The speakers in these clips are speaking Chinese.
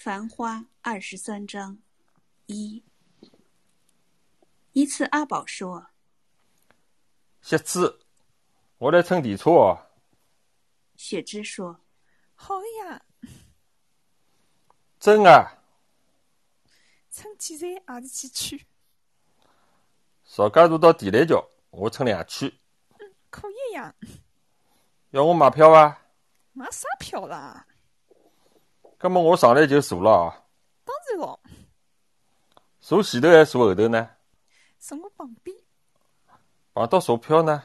繁花二十三章一。一次，阿宝说雪芝，我来乘电车哦。：“雪芝说，好个呀，真啊，乘几站也是几区，邵家渡到地雷桥，我乘两圈。可以呀。要我买票伐？买啥票啦？葛么我上来就坐了啊。当然哦，坐前头还是坐后头呢？坐我旁边。碰到查票呢？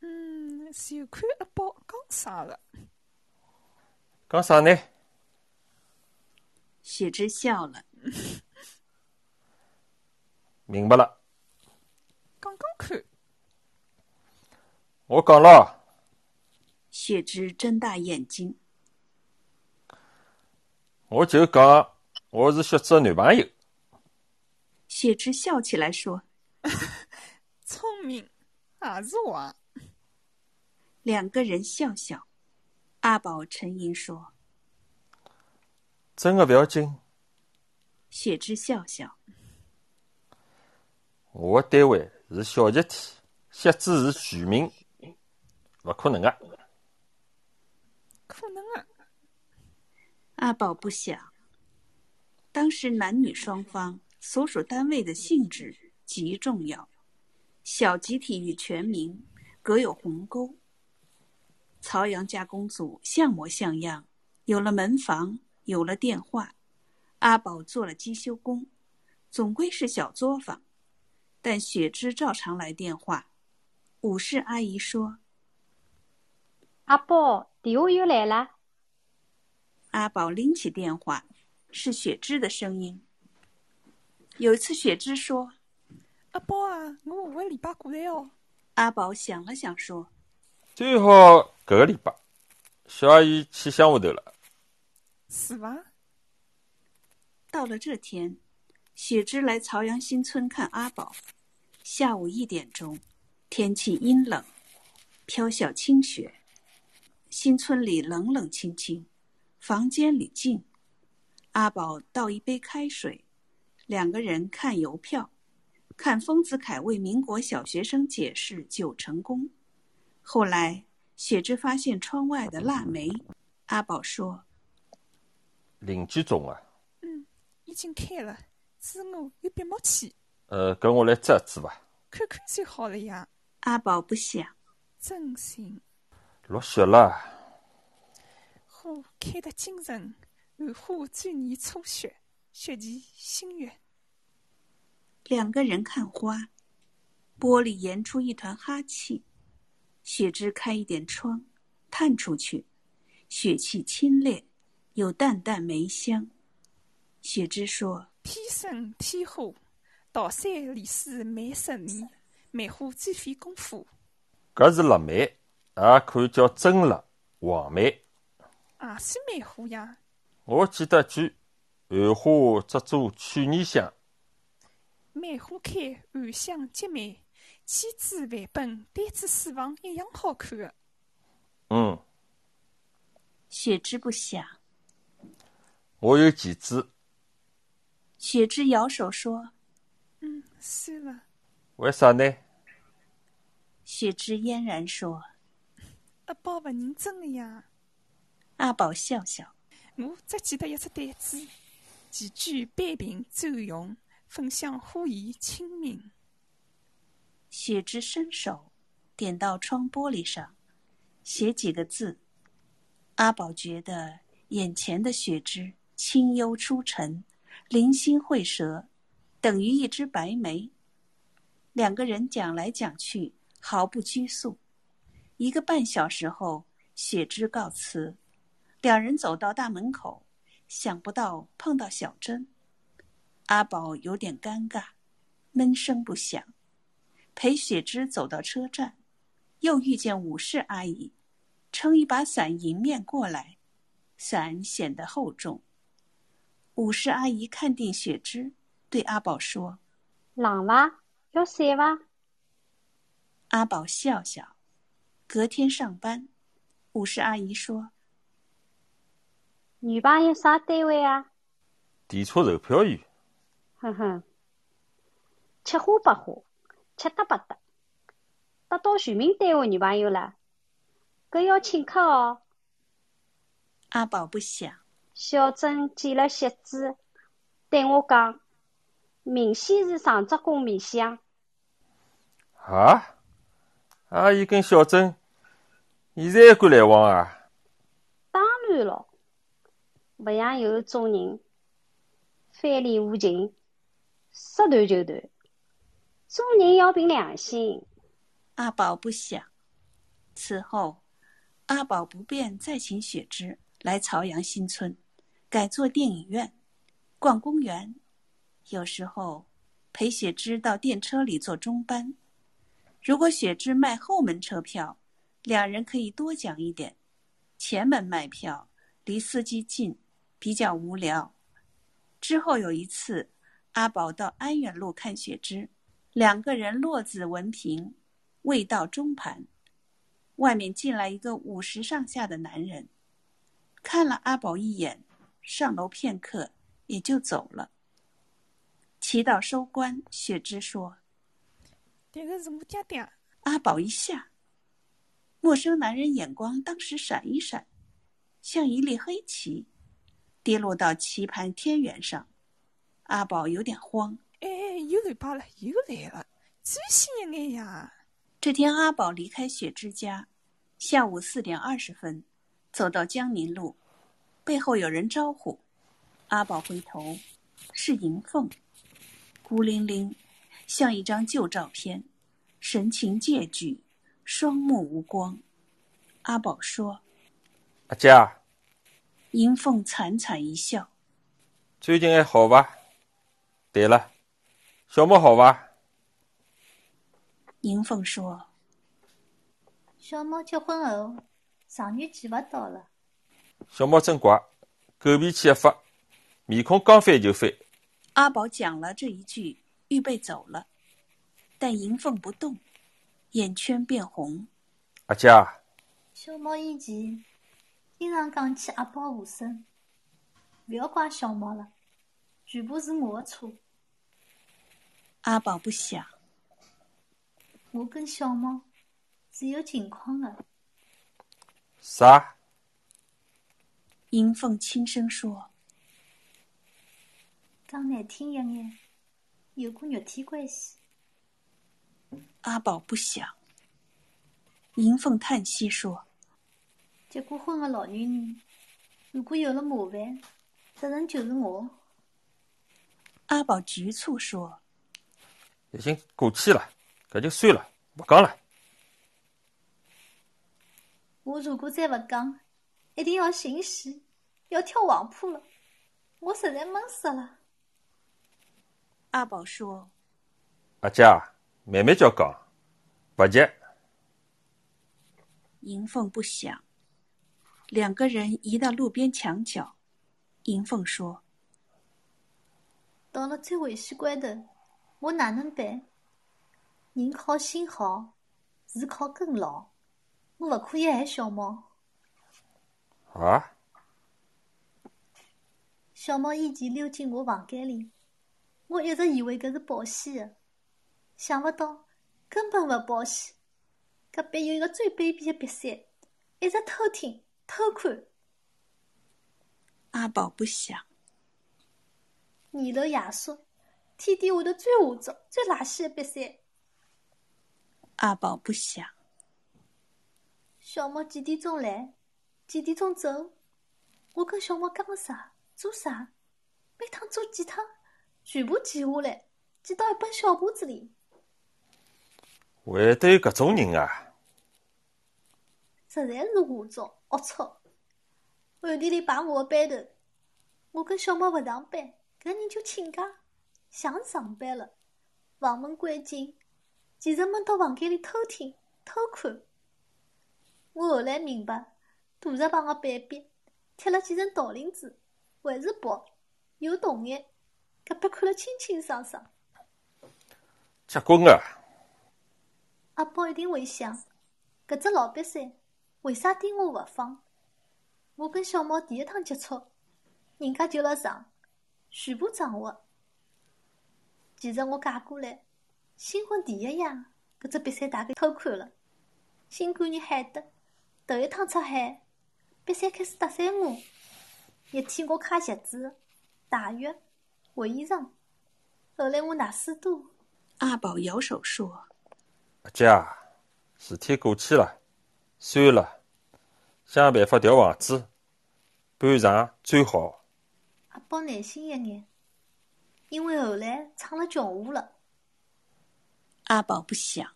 嗯，就看阿宝讲啥个。讲啥呢？雪芝笑了。明白了，讲讲看，我讲了，雪芝睁大眼睛。我就讲我是雪芝的男朋友。雪芝笑起来说 聪明，也是我。两个人笑笑。阿宝沉吟说真的不要紧，：“雪芝笑笑。我的单位是小集体，雪芝是全民，不可能的。可能啊，”阿宝不想，当时男女双方所属单位的性质极重要，小集体与全民隔有鸿沟。曹阳加工组像模像样，有了门房，有了电话。阿宝做了机修工，总归是小作坊，但雪芝照常来电话。武士阿姨说阿宝，电话又来了。阿宝拎起电话，是雪芝的声音。有一次，雪芝说阿宝啊，我下个礼拜过来哦。：“阿宝想了想说，最好搿个礼拜，小阿姨去乡下头了。是伐？到了这天，雪芝来朝阳新村看阿宝。下午一点钟，天气阴冷，飘小清雪。新村里冷冷清清，房间里静。阿宝倒一杯开水，两个人看邮票，看丰子恺为民国小学生解释九成宫。后来，雪芝发现窗外的腊梅。阿宝说邻居种啊，嗯已经开了，是我有笔墨去，呃，跟我来摘一支伐？看看就好了呀。：“阿宝不想。”真心，落雪了，花开得精神，寒花转眼初雪，雪霁新月。两个人看花，玻璃延出一团哈气。雪枝开一点窗，探出去，雪气清冽，有淡淡梅香。雪芝说天生天花，桃山历史蛮十年，梅花最费功夫，搿是腊梅，也可以叫真腊、黄梅。也算梅花呀。我记得一句：寒花只做去年香。梅花开，暗香结美，千枝万本，单子四房一样好看的。嗯，：“雪芝不想。我有几支，”雪芝摇手说嗯，算了，为啥呢？：“雪芝嫣然说。阿宝勿认真的呀。”阿宝笑笑。我只记得一只单子，齐聚杯瓶馔用，分享花意清明。雪芝伸手点到窗玻璃上，写几个字。阿宝觉得眼前的雪芝清幽出尘，灵心会舌，等于一只白梅。两个人讲来讲去，毫不拘束。一个半小时后，雪芝告辞，两人走到大门口，想不到碰到小珍。阿宝有点尴尬，闷声不响。陪雪芝走到车站，又遇见武士阿姨，撑一把伞迎面过来，伞显得厚重。武士阿姨看定雪芝，对阿宝说冷吗？要伞吗？阿宝笑笑。隔天上班，武士阿姨说女朋友啥单位啊？：“电车售票员。哼哼，七花八花，七搭八搭，得到全民单位女朋友了，搿要请客哦。阿宝不想，小珍见了锡纸，对我讲，明显是上只公面相。啊！阿姨跟小珍现在还敢来往啊？当然咯，勿像有种人翻脸无情，说断就断。做人要凭良心。阿宝不想。此后，阿宝不便再请雪芝来朝阳新村，改做电影院、逛公园，有时候陪雪芝到电车里坐中班。如果雪芝卖后门车票，两人可以多讲一点；前门卖票，离司机近，比较无聊。之后有一次，阿宝到安远路看雪芝，两个人落子闻凭，未到中盘，外面进来一个五十上下的男人，看了阿宝一眼，上楼片刻，也就走了。祈祷收官，雪芝说。这个是我家的。阿宝一下，陌生男人眼光当时闪一闪，像一粒黑棋，跌落到棋盘天元上。阿宝有点慌。哎，又来罢了，又来了，仔细一眼呀！这天，阿宝离开雪芝家，下午四点二十分，走到江宁路，背后有人招呼。阿宝回头，是银凤，孤零零。像一张旧照片，神情戒惧，双目无光。阿宝说：“阿佳。”银凤惨惨一笑：“最近还好吧？对了，小猫好吧？”银凤说：“小猫结婚后，上月见勿到了。小猫真乖，狗脾气一发，面孔刚翻就翻。”阿宝讲了这一句。预备走了，但银凤不动，眼圈变红。阿佳，小猫以前经常讲起阿宝无声，不要怪小猫了，全部是我的错。阿宝不想，我跟小猫是有情况的。啥？银凤轻声说：“讲难听一眼。”有过肉体关系，阿宝不想。银凤叹息说：“结过婚的老女人，如果有了麻烦，责任就是我。”阿宝局促说：“已经过去了，搿就算了，勿讲了。我如果再勿讲，一定要寻死，要跳黄浦了。我实在闷死了。”阿宝说：“阿姐，慢慢叫讲，勿急。”银凤不想。两个人移到路边墙角。银凤说：“到了最危险关头，我哪能办？人靠心好，事靠根牢。我勿可以害小猫。”啊！小猫以前溜进我房间里。我一直以为搿是保险的，想勿到根本勿保险。隔壁有一个最卑鄙的瘪三，一直偷听偷看。阿宝不想。你的爷叔，天底下头最下作、最垃圾的比赛。阿宝不想。小猫几点钟来？几点钟走？我跟小猫讲啥？做啥？每趟做几趟？全部记下来，记到一本小簿子里。会得有搿种人啊！实在是下作龌龊。暗地里摆我的班头，我跟小猫勿上班，搿人就请假，想上班了。房门关紧，其实闷到房间里偷听偷看。我后来明白，大字旁的板壁贴了几层桃林纸，还是薄，有洞眼。隔壁看了清清爽爽。结棍啊！阿宝一定会想，搿只老瘪三为啥盯我勿放？我跟小猫第一趟接触，人家就辣上，全部掌握。其实我嫁过来，新婚第一夜，搿只比赛大概偷看了。新官人海得头一趟出海，比赛开始搭讪我，一天我揩鞋子、洗浴、换衣裳。后来我奶水多，阿宝摇手说阿姐啊，事体过去了，算了，想办法调房子，搬上最好。阿宝耐心一眼，因为后来闯了穷户了。：“阿宝不想。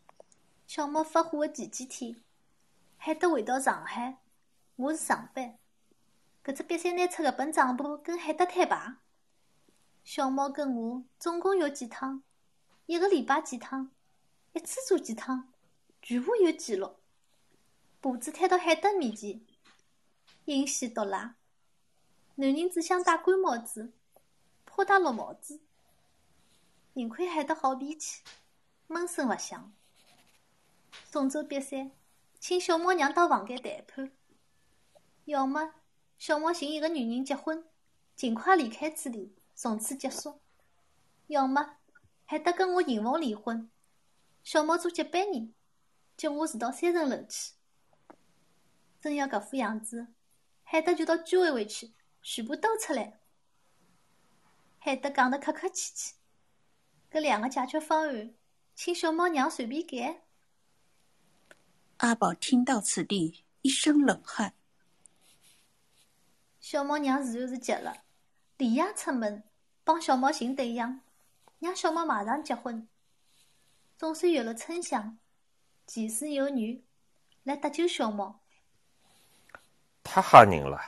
小猫发火的前几天，海德回到上海，我是上班。搿只比赛拿出搿本账簿跟海德摊牌。小猫跟我总共有几趟，一个礼拜几趟，一次做几趟，全部有记录。胡子摊到海德面前，阴险毒辣。男人只想戴官帽子，怕戴绿帽子。幸亏海德好脾气，闷声勿响。送走瘪三，请小猫娘到房间谈判。要么小猫寻一个女人结婚，尽快离开这里，从此结束；要么海德跟我寻缝离婚，小猫做接班人，叫我住到三层楼去。真要搿副样子，海德就到居委会去，全部兜出来。海德讲得客客气气，搿两个解决方案，请小猫娘随便改。”阿宝听到此地，一身冷汗。小猫娘自然是急了，连夜出门帮小猫寻对象，让小猫马上结婚。总算有了春香，前世有缘来搭救小猫。太吓人了！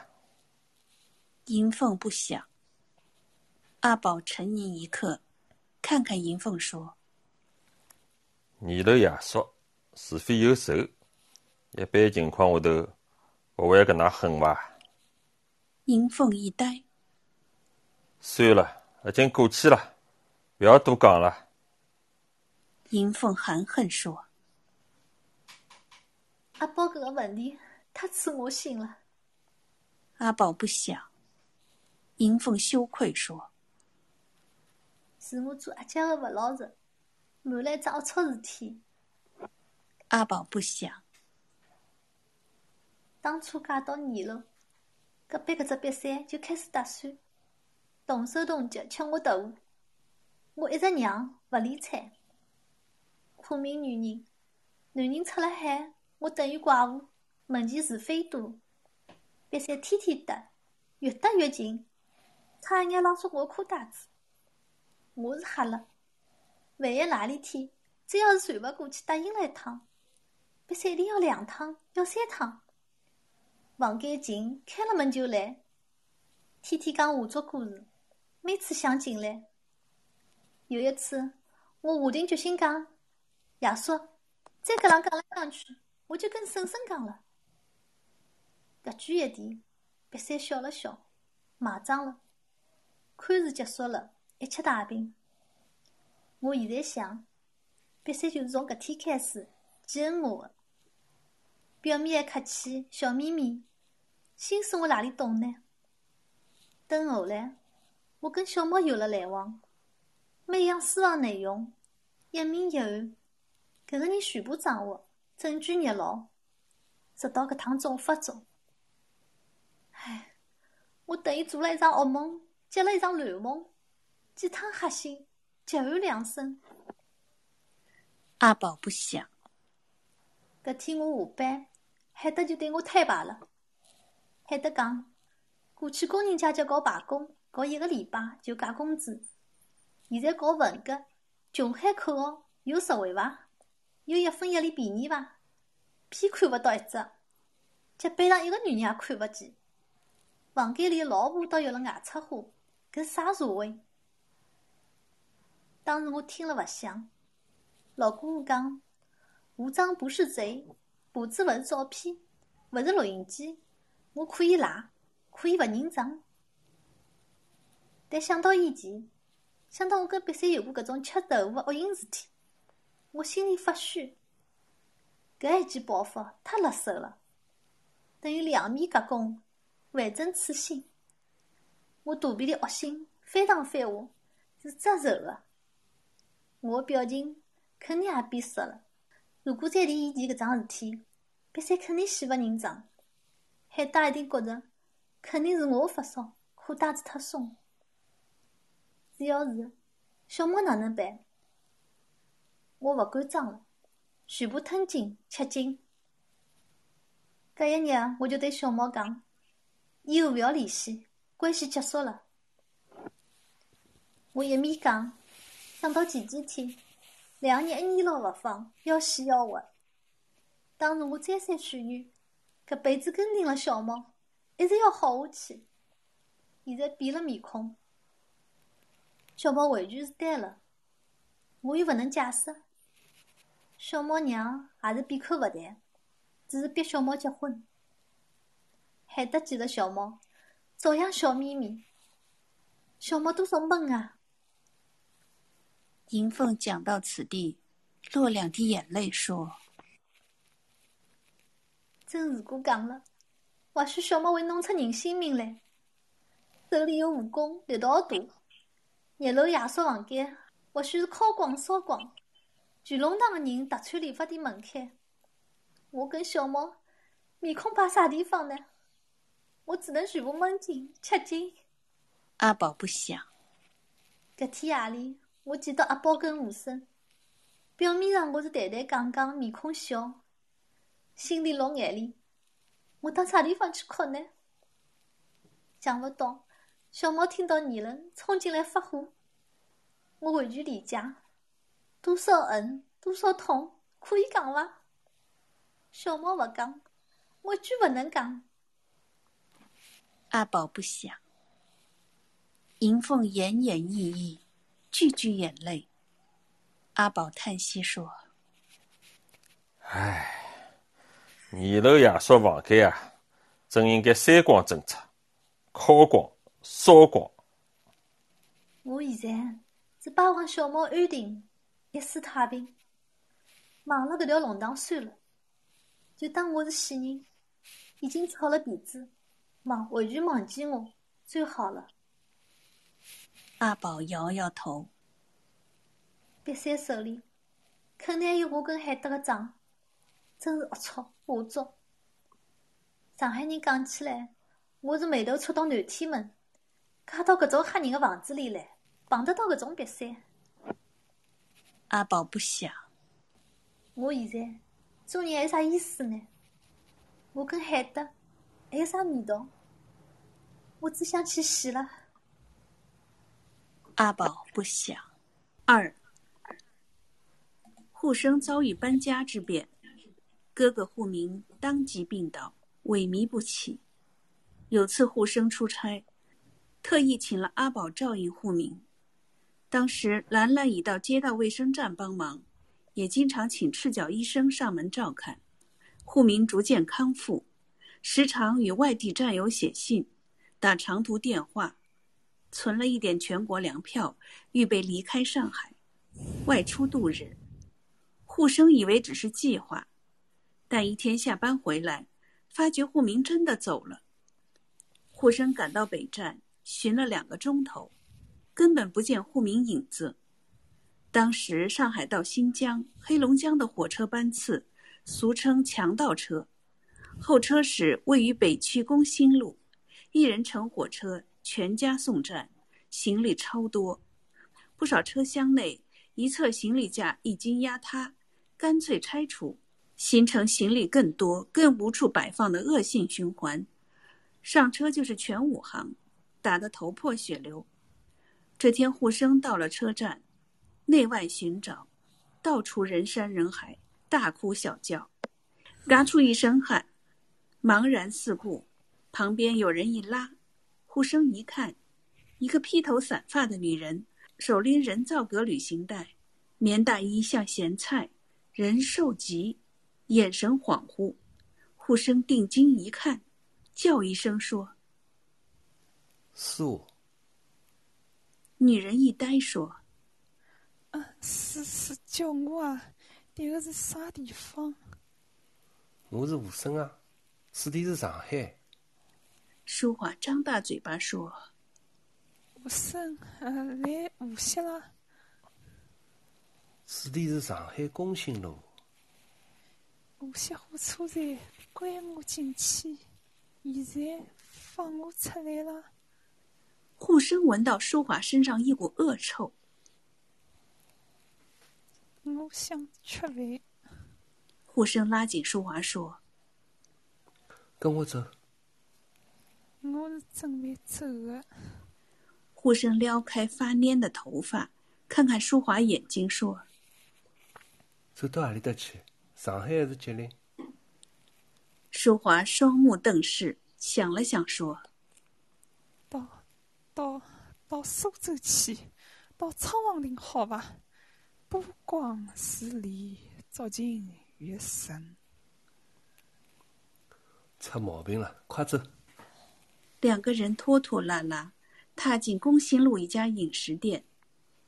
银凤不想。阿宝沉吟一刻，看看银凤说年头爷叔，是非有仇，一般情况下头不会搿能狠伐？：“银凤一呆。算了，已经过去了，不要多讲了。”银凤含恨说阿宝搿个问题太刺我心了。：“阿宝不想。”银凤羞愧说是我做阿姐的勿老实，瞒了一桩龌龊事体。：“阿宝不想。当初嫁到二楼，隔壁搿只瘪三就开始打算，动手动脚吃我豆腐，我一直让勿理睬。苦命女人，男人出了海，我等于怪物，门前是非多。比赛天天打，越打越勤，差一眼拉出我裤带子。我是吓了，万一哪里天真要是传勿过去，答应了一趟，比赛一定要两趟，要三趟。房间近，开了门就来，天天讲画作故事，每次想进来。有一次，我下定决心讲：“爷叔，再搿能讲来讲去，我就跟婶婶讲了。”搿句一提，别三笑了笑，买账了。看似结束了，一切太平。我现在想，别三就是从搿天开始记恨我的。表面还客气，笑眯眯，心思我哪里懂呢？等后来，我跟小莫有了来往，每样私房内容一明一暗，搿个人全部掌握，证据捏牢，直到搿趟总发中。唉，我等于做了一场噩梦，接了一场乱梦，几趟黑心，急喊两声。阿宝不想。搿天我下班，海德就对我摊牌了。海德讲，过去工人阶级搞罢工，搞一个礼拜就加工资，现在搞文革，穷喊口号有实惠伐？有一分一厘便宜伐？偏看勿到一只，脚板上一个女人也看勿见。房间里老婆倒有了外出花，搿啥社会？当时我听了勿响。老姑姑讲。无赃不是贼，簿子勿是照片，勿是录音机，我可以赖，可以勿认账。但想到以前，想到我跟别山有过搿种吃豆腐的恶心事体，我心里发虚。搿一记报复太辣手了，等于两面夹攻，万针刺心。我肚皮里恶心翻上翻下，是扎手的。我表情肯定也变色了。如果再提以前搿桩事体，别三肯定死勿认账。海带一定觉着肯定是我发烧，裤带子太松。主要是小猫哪能办？我勿敢装了，全部吞进吃进。搿一日，我就对小猫讲：以后勿要联系，关系结束了。我一面讲，想到前几天。两个人一言牢勿放，要死要活。当时我再三劝喻，搿辈子跟定了小猫，一直要好下去。现在变了面孔，小猫完全是呆了，我又勿能解释。小猫娘也是闭口勿谈，只是逼小猫结婚。海德见了小猫，照样笑眯眯。小猫多少闷啊！银凤讲到此地，落两滴眼泪，说：“真如果讲了，或许小猫会弄出人性命来。手里有武功，力道大，日楼夜宿房间，或许是敲光烧光，全龙堂的人踏穿理发店门槛。我跟小猫面孔摆啥地方呢？我只能全部闷进吃进。”阿宝不想。搿天夜里。我见到阿宝跟吴生，表面上我是淡淡讲讲，面孔笑，心里落眼泪。我到啥地方去哭呢？想勿到，小猫听到议论，冲进来发火。我完全理解，多少恨，多少痛，可以讲伐？小猫勿讲，我一句勿能讲。阿宝不想。银凤奄奄抑抑。句句眼泪，阿宝叹息说：“唉，二楼夜宿房间啊，真应该三光政策，敲光、烧光。”我现在只巴望小猫安定，一世太平，忘了搿条龙塘算了，就当我是死人，已经翘了鼻子，忘完全忘记我，最好了。阿宝摇摇头。别三手里肯定有我跟海德的账，真是龌龊下作。上海人讲起来，我是眉头戳到南天门，嫁到搿种吓人的房子里来，碰得到搿种瘪三。阿宝不想。我现在做人还有啥意思呢？我跟海德还有啥味道？我只想去死了。阿宝不想。二，护生遭遇搬家之变，哥哥护明当即病倒，萎靡不起。有次护生出差，特意请了阿宝照应护明。当时兰兰已到街道卫生站帮忙，也经常请赤脚医生上门照看。护明逐渐康复，时常与外地战友写信，打长途电话。存了一点全国粮票，预备离开上海，外出度日。护生以为只是计划，但一天下班回来，发觉护明真的走了。护生赶到北站，寻了两个钟头，根本不见护明影子。当时上海到新疆、黑龙江的火车班次，俗称“强盗车”，候车室位于北区工新路，一人乘火车。全家送站，行李超多，不少车厢内一侧行李架已经压塌，干脆拆除，形成行李更多、更无处摆放的恶性循环。上车就是全武行，打得头破血流。这天护生到了车站，内外寻找，到处人山人海，大哭小叫，嘎出一身汗，茫然四顾，旁边有人一拉。护生一看，一个披头散发的女人，手拎人造革旅行袋，棉大衣像咸菜，人瘦极，眼神恍惚。护生定睛一看，叫一声说：“素。”女人一呆说：“啊，是是叫我啊，迭个是啥地方？”“我是武生啊，此地是上海。”淑华张大嘴巴说：“我生呃来无锡了。此地是上海工信路。无锡火车站关我进去，现在放我出来了。护生闻到淑华身上一股恶臭，我想吃饭。护生拉紧淑华说：“跟我走。”我是准备走的。护生撩开发蔫的头发，看看淑华眼睛，说：“走到哪里的去？上海还是吉林？”淑华双目瞪视，想了想，说：“到，到，到苏州去，到昌王陵好吧？波光是里，足情越深。”出毛病了，快走！两个人拖拖拉拉踏进工信路一家饮食店，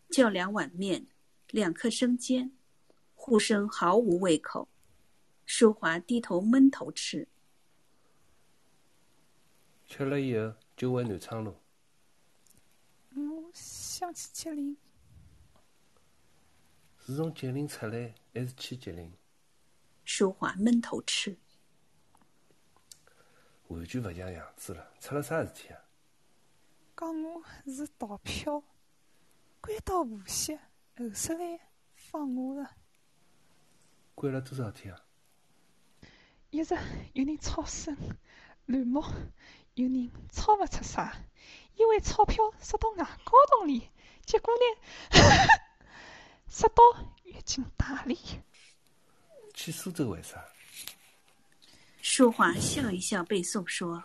叫两碗面，两颗生煎。护生毫无胃口，淑华低头闷头吃。吃了以后就回南昌路。我想去吉林。是从吉林出来还是去吉林？淑华闷头吃。完全勿像样子了，出了啥事体啊？讲我是逃票，关到无锡，后首来放我了。关了多少天啊？一直有人吵声乱摸，有人吵勿出啥，因为钞票塞到牙膏洞里，结果呢，塞到月经带里。去苏州为啥？淑华笑一笑，背诵说：“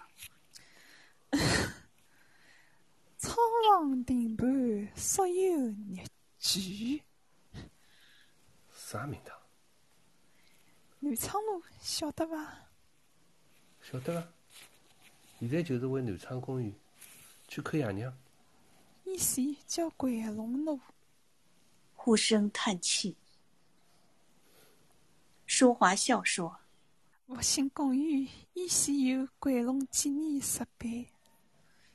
苍狼定盘，所有日剧。”啥名堂？南昌路晓得伐？晓得了。现在就是回南昌公园去看爷娘。以前叫桂龙路。呼声叹气。淑华笑说。复兴公园依稀有桂龙纪念石碑，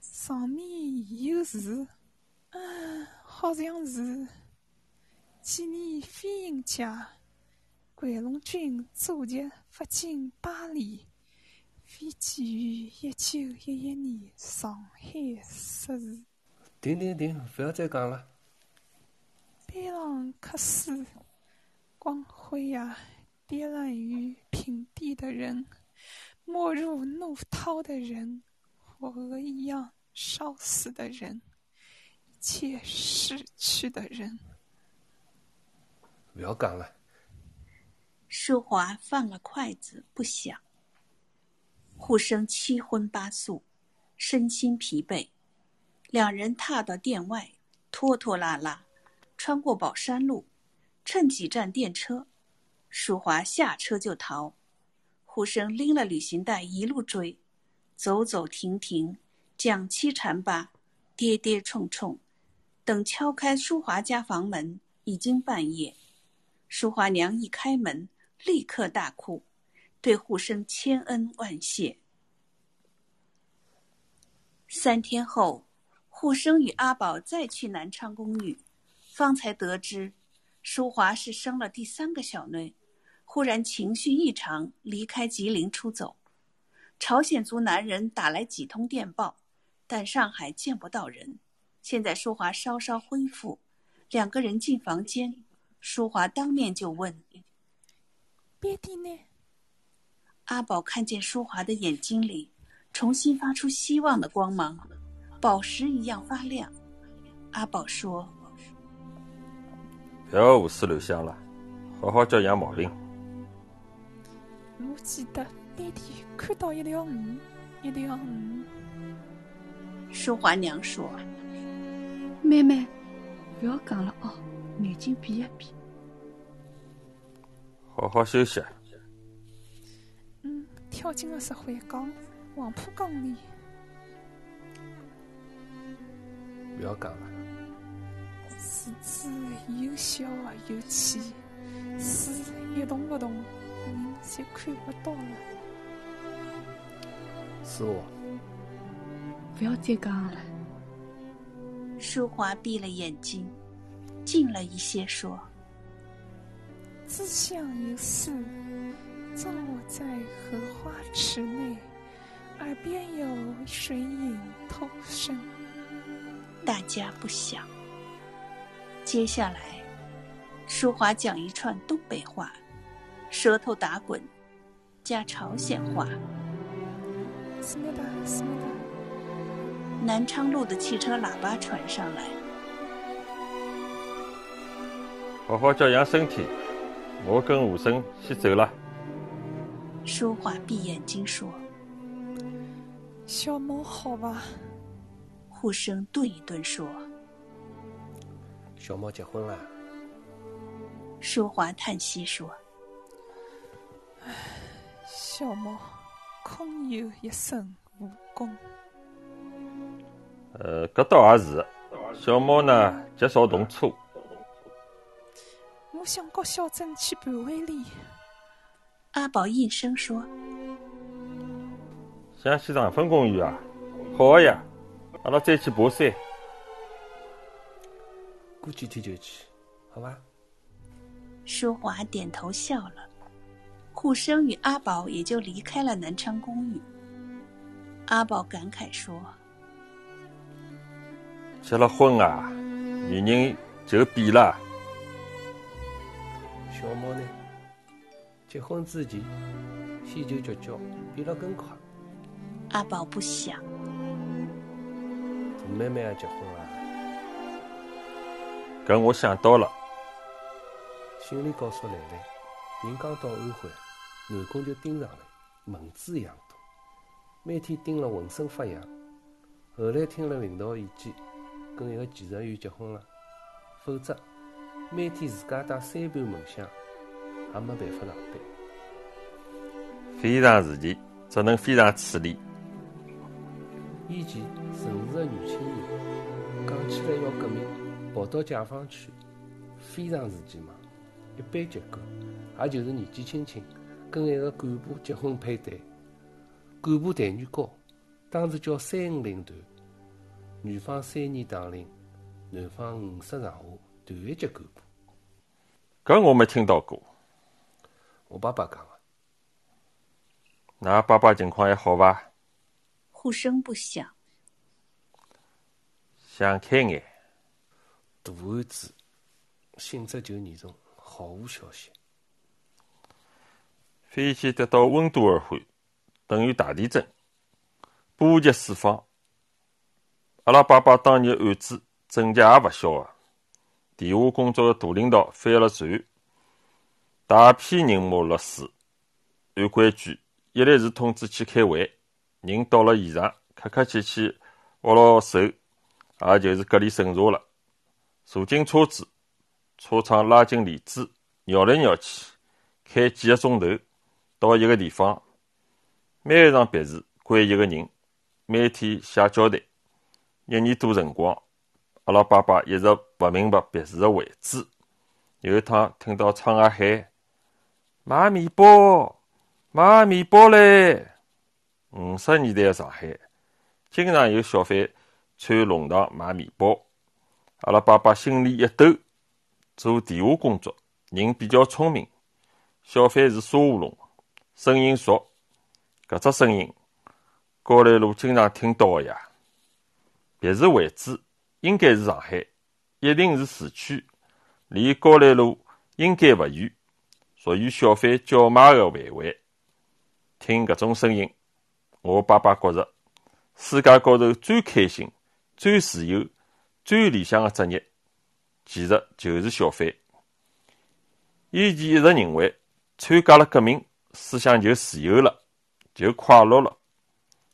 上面有字，嗯，好像是纪念飞行家桂龙军祖籍发进巴黎，飞机于一九一一年上海失事。停停停！不要再讲了。贝朗克斯：光辉呀！跌烂于平地的人，没入怒涛的人，火鹅一样烧死的人，一切逝去的人。不要干了。淑华放了筷子，不想。护生七荤八素，身心疲惫，两人踏到店外，拖拖拉拉，穿过宝山路，乘几站电车。淑华下车就逃，护生拎了旅行袋一路追，走走停停，讲七禅八，跌跌冲冲。等敲开淑华家房门，已经半夜。淑华娘一开门，立刻大哭，对护生千恩万谢。三天后，护生与阿宝再去南昌公寓，方才得知，淑华是生了第三个小囡。忽然情绪异常，离开吉林出走。朝鲜族男人打来几通电报，但上海见不到人。现在淑华稍稍恢复，两个人进房间，淑华当面就问：“爹地呢？”阿宝看见淑华的眼睛里重新发出希望的光芒，宝石一样发亮。阿宝说：“不要胡思乱想了，好好教养毛病。”我记得那天看到一条鱼，一条鱼。淑华娘说：“妹妹，不要讲了哦，眼睛闭一闭。好好休息。”嗯，跳进了石灰缸，黄浦江里。不要讲了。池子又小又浅，水一动不动。人就看不到了。是我。不要再讲了。淑华闭了眼睛，静了一些，说：“自相有事，葬我在荷花池内，耳边有水影偷声。”大家不想。接下来，淑华讲一串东北话，舌头打滚，加朝鲜话。南昌路的汽车喇叭传上来。好好教养身体，我跟武生先走了。淑华闭眼睛说：“小猫好吧？”护生顿一顿说：“小猫结婚了。”舒华叹息说：“唉，小猫空有一身武功。”呃，搿倒也是。小猫呢，极少动粗。我想告小珍去盘会里。阿宝应声说：“想去长风公园啊？好个呀！阿拉再去爬山。过几天就去，好吧？”淑华点头笑了。护生与阿宝也就离开了南昌公寓。阿宝感慨说。结了婚啊，女人就变了。小猫呢？结婚之前，先就绝交变了更快。阿宝不想。大妹妹也结婚了。搿我想到了。心里告诉兰兰，人刚到安徽，南宫就盯上了，蚊子一样多，每天盯了浑身发痒。后来听了领导意见。跟一个技术员结婚了，否则每天自家带三盘蚊香，也没办法上班。非常时期，只能非常处理。以前城市的女青年讲起来要革命，跑到解放区，非常时期嘛，一般结构也就是年纪轻轻跟一个干部结婚配对，干部待遇高，当时叫三五零团。女方三年当领，男方五十上下，团一级干部。搿我没听到过。我爸爸讲的。㑚爸爸情况还好伐？呼声不响。想开眼。大案子，性质就严重，毫无消息。飞机得到温度而欢，等于大地震，波及四方。阿拉爸爸当年案子阵脚也勿小个，地下工作的大领导翻了船，大批人马落水。按规矩，一立时通知去开会，人到了现场，客客气气握牢手，也就是隔离审查了。坐进车子，车窗拉进帘子，绕来绕去，开几个钟头，到一个地方，每一场别墅关一个人，每天写交代。一年多辰光，阿拉爸爸一直勿明白别墅的位置。有一趟听到窗外喊：“买面包，买面包嘞！”五十年代的上海，经常有小贩穿弄堂买面包。阿拉爸爸心里一抖，做地下工作，人比较聪明。小贩是沙乌龙，声音熟。搿只声音，高兰路经常听到的呀。别墅位置应该是上海，一定是市区，离高兰路应该勿远，属于小贩叫卖的范围。听搿种声音，我爸爸觉着世界高头最开心、最自由、最理想的职业，其实就是小贩。以前一直认为，参加了革命，思想就自由了，就快乐了，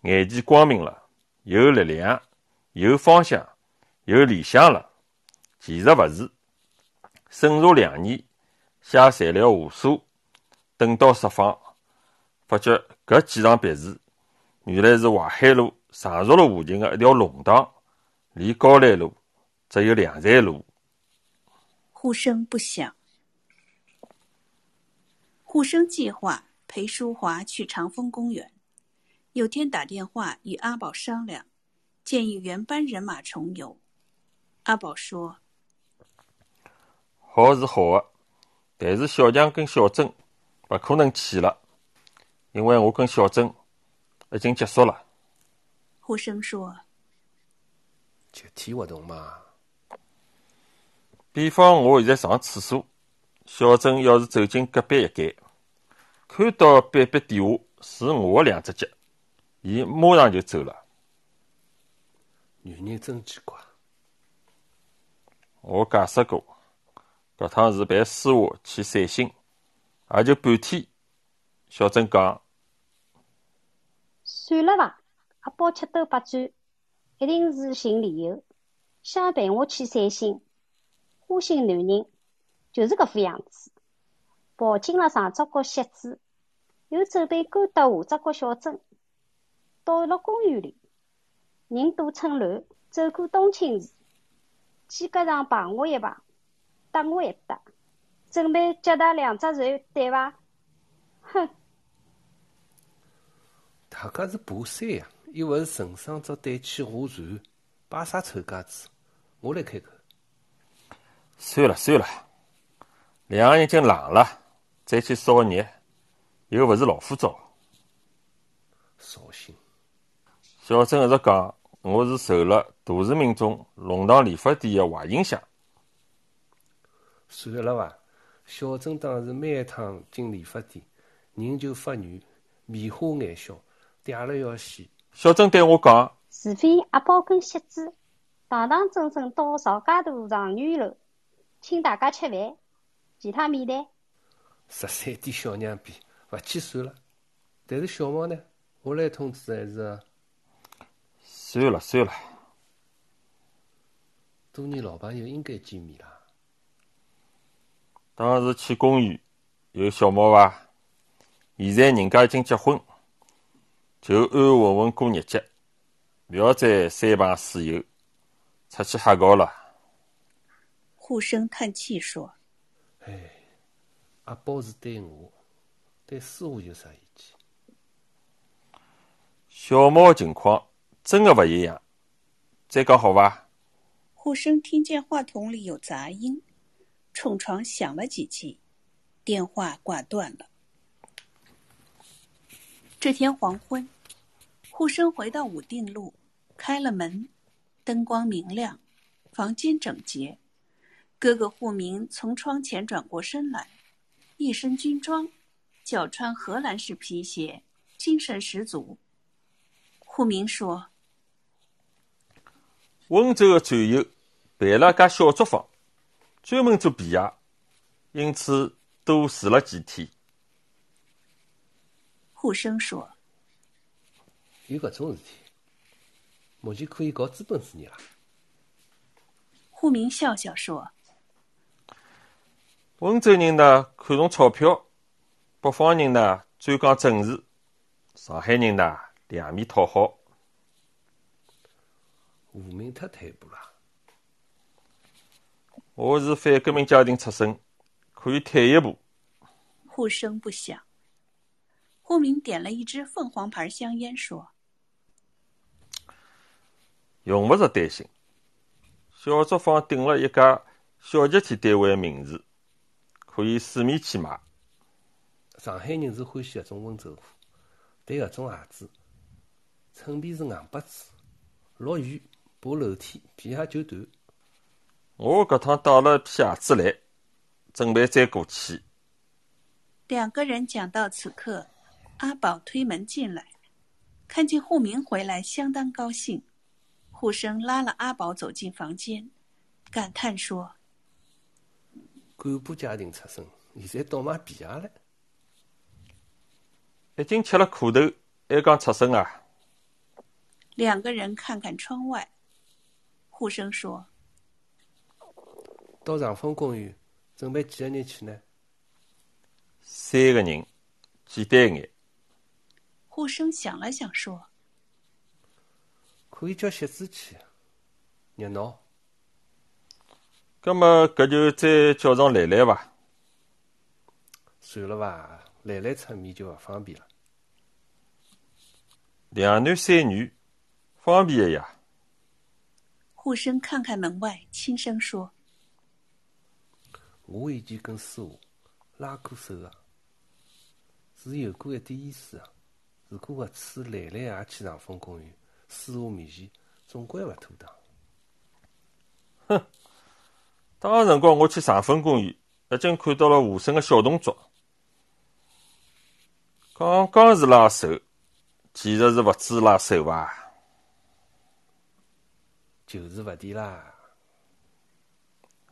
眼前光明了，有力量。有方向，有理想了。其实勿是，审查两年，写材料无数，等到释放，发觉搿几幢别墅原来是淮海路常熟路附近的一条弄堂，离高兰路只有两站路。护生不响，护生计划陪淑华去长风公园。有天打电话与阿宝商量。建议原班人马重游，阿宝说：“好是好的，但是小强跟小珍不可能去了，因为我跟小珍已经结束了。”呼声说：“集体活动嘛，比方我现在上厕所，小珍要是走进隔壁一间，看到壁壁底下是我的两只脚，伊马上就走了。女人真奇怪。我解释过，搿趟是陪师傅去散心，也就半天。小珍讲：“算了伐，阿宝七兜八转，一定是寻理由，想陪我去散心。花心男人就是搿副样子，抱紧了上只角蝎子，又准备勾搭下只角小珍。到了公园里，人多趁乱，走过冬青树。”肩胛上碰我一碰，搭我一搭，准备脚踏两只船，对伐？哼！大家是爬山呀，又勿是乘上只对去划船，摆啥臭架子？我来开口。算了算了，两个人已经冷了，再去烧热，又勿是老虎灶。扫兴。小郑一直讲。我是受了大市民中龙堂理发店的坏影响。算了伐，小郑当时每一趟进理发店，人就发软，面花眼笑，嗲了要死。小郑对我讲：“除非阿宝跟蝎子堂堂正正到曹家渡状元楼，请大家吃饭，其他免谈。”十三点小娘逼，勿去算了。但是小毛呢？我来通知还是？算了算了，多年老朋友应该见面啦。当时去公园有小毛伐？现在人家已经结婚，就安安稳稳过日节，勿要再三朋四友出去瞎搞了。护生叹气说：“哎，阿宝是对我，对师傅有啥意见？小毛情况。”真的不一样，再讲好吧。护生听见话筒里有杂音，冲床响了几记，电话挂断了。这天黄昏，护生回到武定路，开了门，灯光明亮，房间整洁。哥哥护明从窗前转过身来，一身军装，脚穿荷兰式皮鞋，精神十足。护明说。温州的战友办了家小作坊，专门做皮鞋，因此多住了几天。护生说：“有搿种事体，目前可以搞资本主义了。”护明笑笑说：“温州人呢看重钞票，北方人呢专讲正事，上海人呢两面讨好。”无名太退步了。我是反革命家庭出身，可以退一步。呼声不响。护明点了一支凤凰牌香烟，说：“用不着担心。小作坊顶了一家小集体单位的名字，可以四面去买。上海人是欢喜搿种温州货，但搿种鞋子，衬皮是硬巴子，落雨。爬楼梯，皮鞋就断。我搿趟带了一批鞋子来，准备再过去。两个人讲到此刻，阿宝推门进来，看见户明回来，相当高兴。护生拉了阿宝走进房间，感叹说：“干部家庭出身，现在倒卖皮鞋了。已经吃了苦头，还讲出身啊？”两个人看看窗外。护生说：“到长风公园，准备几个人去呢？三个人，简单眼。”护生想了想说：“可以叫雪子去，热闹。那么，搿就再叫上兰兰伐？算了伐，兰兰出面就勿方便了。两男三女，方便的呀。”护生看看门外，轻声说：“我以前跟师傅拉过手了，是有过一点意思的。如果搿次兰兰也去长风公园，师傅面前总归勿妥当。”哼，当个辰光我去长风公园，已经看到了吴生个小动作。刚刚是拉手，其实是勿止拉手伐？就是勿提啦。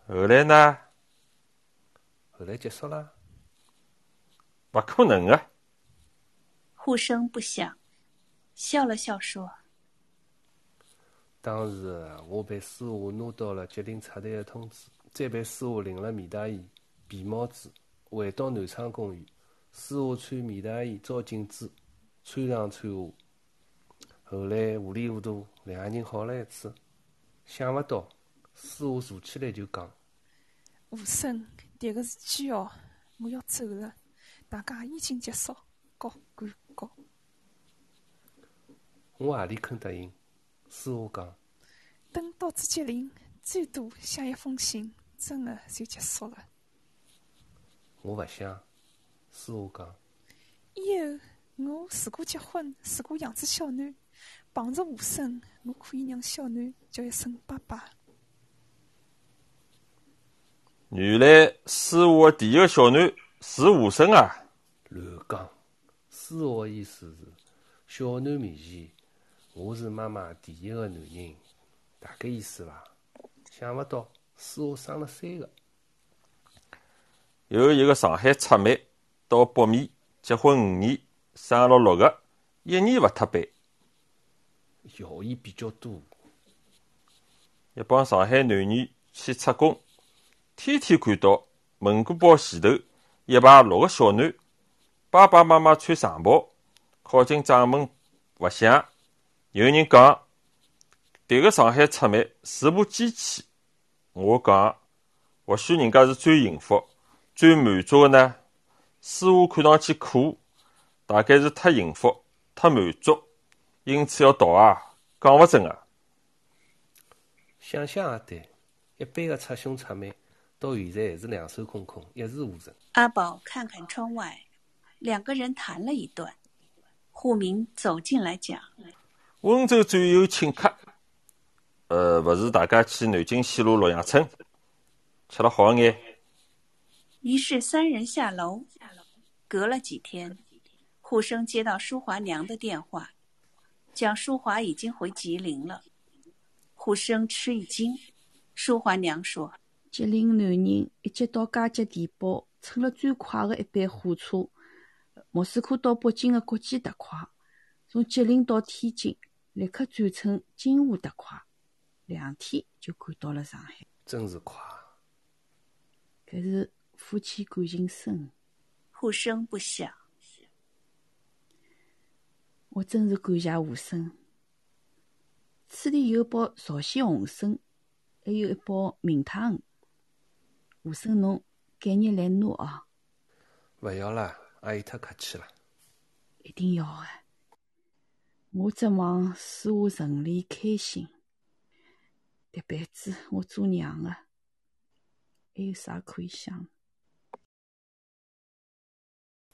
后来呢？后来结束了。勿可能啊！呼声不响，笑了笑说：“当时我被师傅拿到了吉林插队的通知，再被师傅领了棉大衣、皮帽子，回到南昌公园。师傅穿棉大衣照镜子，穿上穿下。后来糊里糊涂，两个人好了一次。想勿到，师傅坐起来就讲：“武生，迭个是机哦，我要走了。大家已经结束，告赶告。”我何里肯答应？师傅讲：“等到子吉林，最多写一封信，真的就结束了。”我勿想。师傅讲：“以后我如果结婚，如果养只小囡，碰着吴生，我可以让小囡叫一声爸爸。”原来师傅的第一个小囡是吴生啊！乱讲！师傅的意思是，小囡面前，我是妈妈第一个男人，大概意思伐？想勿到师傅生了三个。有一个上海出妹到北面结婚五年，生了六个，一年勿脱班。谣言比较多。一帮上海男女去出工，天天看到蒙古包前头一排六个小囡，爸爸妈妈穿长袍，靠近帐门勿响。有人讲，迭个上海出妹是部机器。我讲，或许人家是最幸福、最满足的呢。似乎看上去苦，大概是太幸福、太满足，因此要逃啊！讲勿准啊！想想也对，一般的出兄出妹，到现在还是两手空空，一事无成。阿宝看看窗外，两个人谈了一段。户明走进来讲：“温州最有请客，呃，勿是大家去南京西路洛阳村吃了好眼。”于是三人下楼。隔了几天，护生接到淑华娘的电话，讲淑华已经回吉林了。护生吃一惊，淑华娘说：“吉林男人一接到加急电报，乘了最快的一班火车，莫斯科到北京的国际特快，从吉林到天津，立刻转乘京沪特快，两天就赶到了上海。真是快！搿是夫妻感情深。”互生不想，我真是感谢吴生。此地有包朝鲜红参，还有一包明太鱼。吴生，侬改日来拿哦。勿要啦，阿姨太客气了。一定要的。我只望师傅顺利开心。迭辈子我做娘的，还有啥可以想？